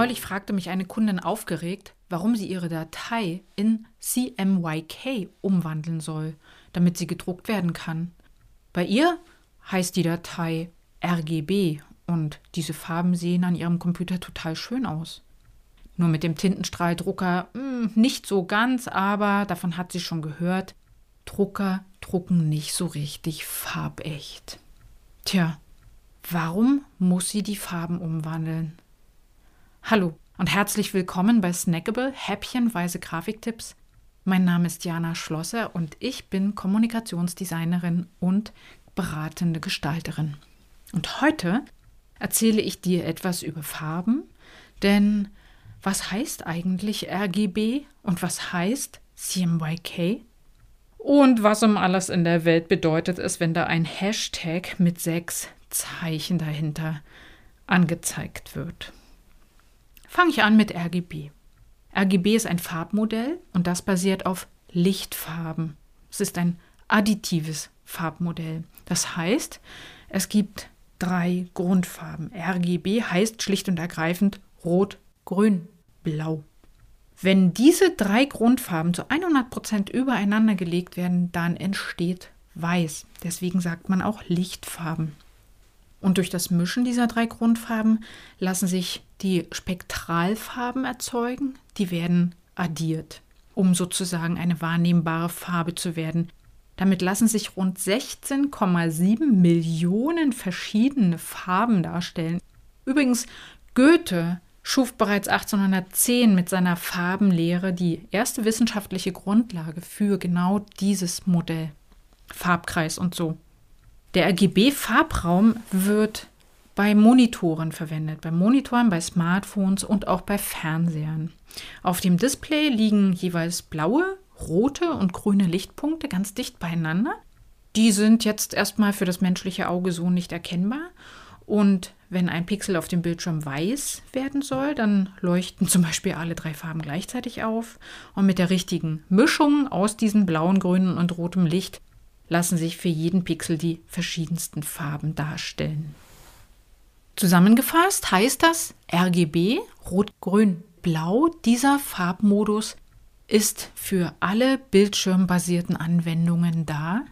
Neulich fragte mich eine Kundin aufgeregt, warum sie ihre Datei in CMYK umwandeln soll, damit sie gedruckt werden kann. Bei ihr heißt die Datei RGB und diese Farben sehen an ihrem Computer total schön aus. Nur mit dem Tintenstrahldrucker mh, hm, nicht so ganz, aber davon hat sie schon gehört. Drucker drucken nicht so richtig farbecht. Tja, warum muss sie die Farben umwandeln? Hallo und herzlich willkommen bei Snackable Häppchenweise Grafiktipps. Mein Name ist Jana Schlosser und ich bin Kommunikationsdesignerin und beratende Gestalterin. Und heute erzähle ich dir etwas über Farben, denn was heißt eigentlich RGB und was heißt CMYK? Und was um alles in der Welt bedeutet es, wenn da ein Hashtag mit sechs Zeichen dahinter angezeigt wird? Fange ich an mit RGB. RGB ist ein Farbmodell und das basiert auf Lichtfarben. Es ist ein additives Farbmodell. Das heißt, es gibt drei Grundfarben. RGB heißt schlicht und ergreifend Rot, Grün, Blau. Wenn diese drei Grundfarben zu 100% übereinander gelegt werden, dann entsteht Weiß. Deswegen sagt man auch Lichtfarben. Und durch das Mischen dieser drei Grundfarben lassen sich die Spektralfarben erzeugen. Die werden addiert, um sozusagen eine wahrnehmbare Farbe zu werden. Damit lassen sich rund 16,7 Millionen verschiedene Farben darstellen. Übrigens, Goethe schuf bereits 1810 mit seiner Farbenlehre die erste wissenschaftliche Grundlage für genau dieses Modell. Farbkreis und so. Der RGB-Farbraum wird bei Monitoren verwendet, bei Monitoren, bei Smartphones und auch bei Fernsehern. Auf dem Display liegen jeweils blaue, rote und grüne Lichtpunkte ganz dicht beieinander. Die sind jetzt erstmal für das menschliche Auge so nicht erkennbar und wenn ein Pixel auf dem Bildschirm weiß werden soll, dann leuchten zum Beispiel alle drei Farben gleichzeitig auf. Und mit der richtigen Mischung aus diesem blauen, grünen und rotem Licht lassen sich für jeden Pixel die verschiedensten Farben darstellen. Zusammengefasst heißt das RGB, Rot, Grün, Blau, dieser Farbmodus ist für alle bildschirmbasierten Anwendungen da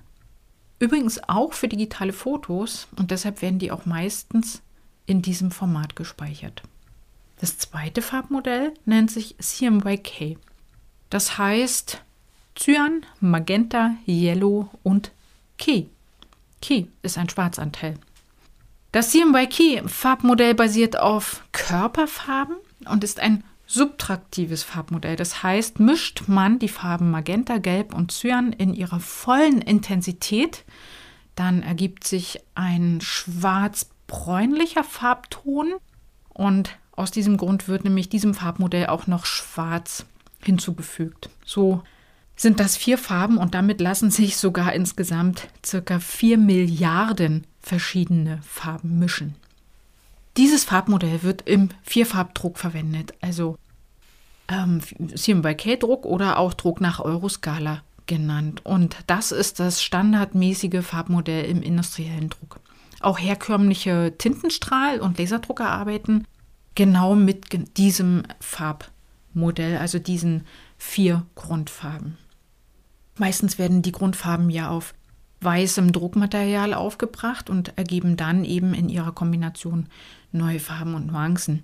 Übrigens auch für digitale Fotos und deshalb werden die auch meistens in diesem Format gespeichert. Das zweite Farbmodell nennt sich CMYK. Das heißt Cyan, Magenta, Yellow und Key. Key ist ein Schwarzanteil. Das CMYK-Farbmodell basiert auf Körperfarben und ist ein subtraktives Farbmodell. Das heißt, mischt man die Farben Magenta, Gelb und Cyan in ihrer vollen Intensität, dann ergibt sich ein schwarz-bräunlicher Farbton und aus diesem Grund wird nämlich diesem Farbmodell auch noch schwarz hinzugefügt. So sind das vier Farben und damit lassen sich sogar insgesamt circa vier Milliarden verschiedene Farben mischen. Dieses Farbmodell wird im Vierfarbdruck verwendet, also ähm, CMYK-Druck oder auch Druck nach Euroskala genannt. Und das ist das standardmäßige Farbmodell im industriellen Druck. Auch herkömmliche Tintenstrahl- und Laserdrucker arbeiten genau mit diesem Farbmodell, also diesen vier Grundfarben. Meistens werden die Grundfarben ja auf weißem Druckmaterial aufgebracht und ergeben dann eben in ihrer Kombination neue Farben und Nuancen.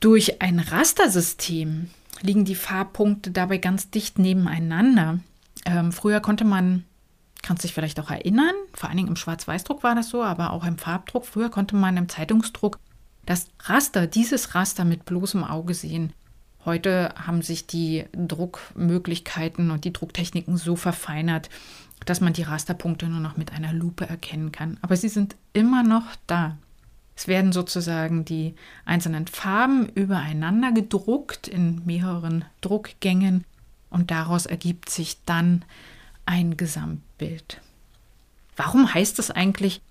Durch ein Rastersystem liegen die Farbpunkte dabei ganz dicht nebeneinander. Ähm, früher konnte man, kannst dich vielleicht auch erinnern, vor allen Dingen im Schwarz-Weiß-Druck war das so, aber auch im Farbdruck, früher konnte man im Zeitungsdruck das Raster, dieses Raster mit bloßem Auge sehen. Heute haben sich die Druckmöglichkeiten und die Drucktechniken so verfeinert, dass man die Rasterpunkte nur noch mit einer Lupe erkennen kann. Aber sie sind immer noch da. Es werden sozusagen die einzelnen Farben übereinander gedruckt in mehreren Druckgängen und daraus ergibt sich dann ein Gesamtbild. Warum heißt es eigentlich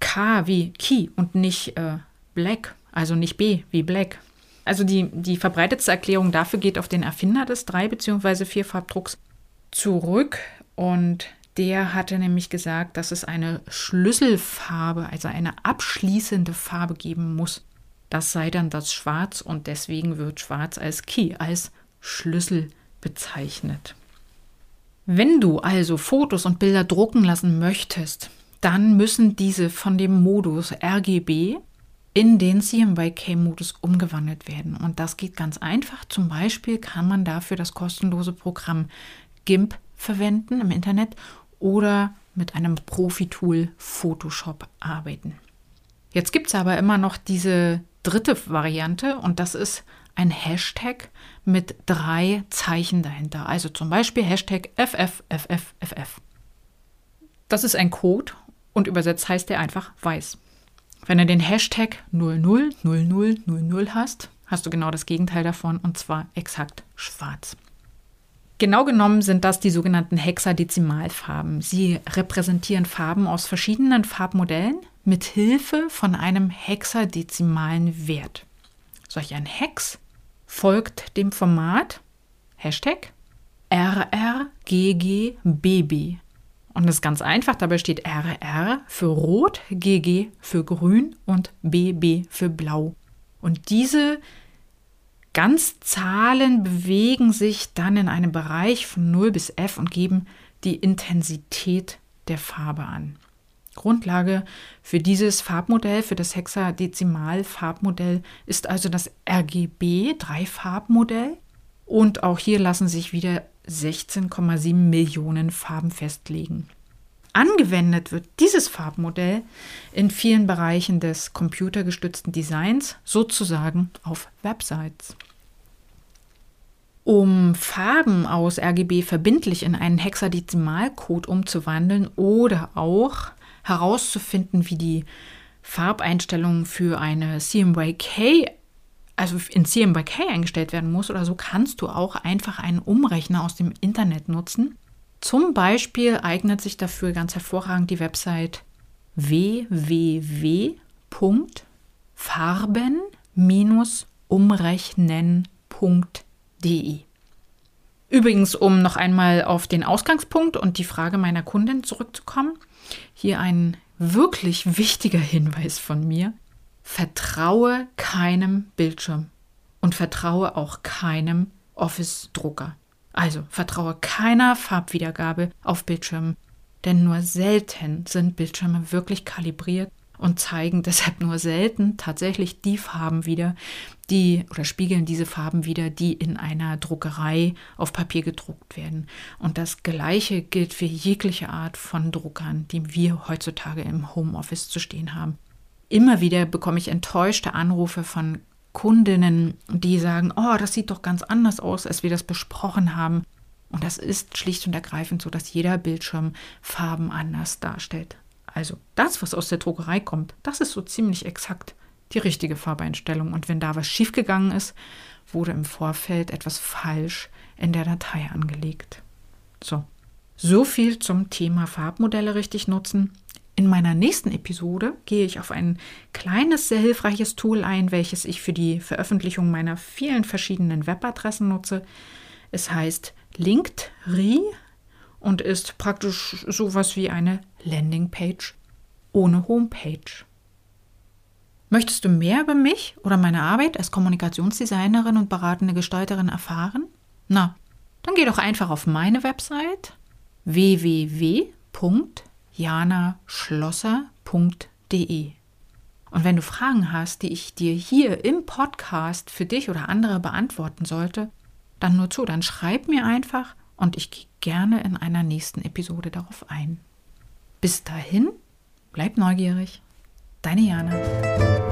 K wie Key und nicht äh, Black, also nicht B wie Black? Also die, die verbreitetste Erklärung dafür geht auf den Erfinder des Drei- bzw. Vierfarbdrucks zurück und der hatte nämlich gesagt, dass es eine Schlüsselfarbe, also eine abschließende Farbe geben muss. Das sei dann das Schwarz und deswegen wird Schwarz als Key, als Schlüssel bezeichnet. Wenn du also Fotos und Bilder drucken lassen möchtest, dann müssen diese von dem Modus RGB in den CMYK-Modus umgewandelt werden. Und das geht ganz einfach. Zum Beispiel kann man dafür das kostenlose Programm GIMP verwenden im Internet oder mit einem Profi-Tool Photoshop arbeiten. Jetzt gibt es aber immer noch diese dritte Variante und das ist ein Hashtag mit drei Zeichen dahinter. Also zum Beispiel Hashtag FFFFFF. Das ist ein Code und übersetzt heißt der einfach weiß. Wenn du den Hashtag 000000 hast, hast du genau das Gegenteil davon und zwar exakt schwarz. Genau genommen sind das die sogenannten Hexadezimalfarben. Sie repräsentieren Farben aus verschiedenen Farbmodellen mit Hilfe von einem hexadezimalen Wert. Solch ein Hex folgt dem Format Hashtag RRGGBB. Und das ist ganz einfach, dabei steht RR für Rot, GG für Grün und BB für Blau. Und diese Ganzzahlen bewegen sich dann in einem Bereich von 0 bis f und geben die Intensität der Farbe an. Grundlage für dieses Farbmodell, für das Hexadezimal-Farbmodell, ist also das RGB-3-Farbmodell. Und auch hier lassen sich wieder 16,7 Millionen Farben festlegen. Angewendet wird dieses Farbmodell in vielen Bereichen des computergestützten Designs, sozusagen auf Websites. Um Farben aus RGB verbindlich in einen Hexadezimalcode umzuwandeln oder auch herauszufinden, wie die Farbeinstellung für eine CMYK, also in CMYK eingestellt werden muss oder so, kannst du auch einfach einen Umrechner aus dem Internet nutzen zum Beispiel eignet sich dafür ganz hervorragend die Website www.farben-umrechnen.de. Übrigens, um noch einmal auf den Ausgangspunkt und die Frage meiner Kundin zurückzukommen, hier ein wirklich wichtiger Hinweis von mir. Vertraue keinem Bildschirm und vertraue auch keinem Office-Drucker. Also vertraue keiner Farbwiedergabe auf Bildschirmen, denn nur selten sind Bildschirme wirklich kalibriert und zeigen deshalb nur selten tatsächlich die Farben wieder, die oder spiegeln diese Farben wieder, die in einer Druckerei auf Papier gedruckt werden. Und das Gleiche gilt für jegliche Art von Druckern, die wir heutzutage im Homeoffice zu stehen haben. Immer wieder bekomme ich enttäuschte Anrufe von Kundinnen, die sagen, oh, das sieht doch ganz anders aus, als wir das besprochen haben. Und das ist schlicht und ergreifend so, dass jeder Bildschirm Farben anders darstellt. Also das, was aus der Druckerei kommt, das ist so ziemlich exakt die richtige Farbeinstellung. Und wenn da was schiefgegangen ist, wurde im Vorfeld etwas falsch in der Datei angelegt. So, so viel zum Thema Farbmodelle richtig nutzen. In meiner nächsten Episode gehe ich auf ein kleines, sehr hilfreiches Tool ein, welches ich für die Veröffentlichung meiner vielen verschiedenen Webadressen nutze. Es heißt Linktree und ist praktisch sowas wie eine Landingpage ohne Homepage. Möchtest du mehr über mich oder meine Arbeit als Kommunikationsdesignerin und beratende Gestalterin erfahren? Na, dann geh doch einfach auf meine Website www janaschlosser.de. Und wenn du Fragen hast, die ich dir hier im Podcast für dich oder andere beantworten sollte, dann nur zu, dann schreib mir einfach und ich gehe gerne in einer nächsten Episode darauf ein. Bis dahin, bleib neugierig. Deine Jana.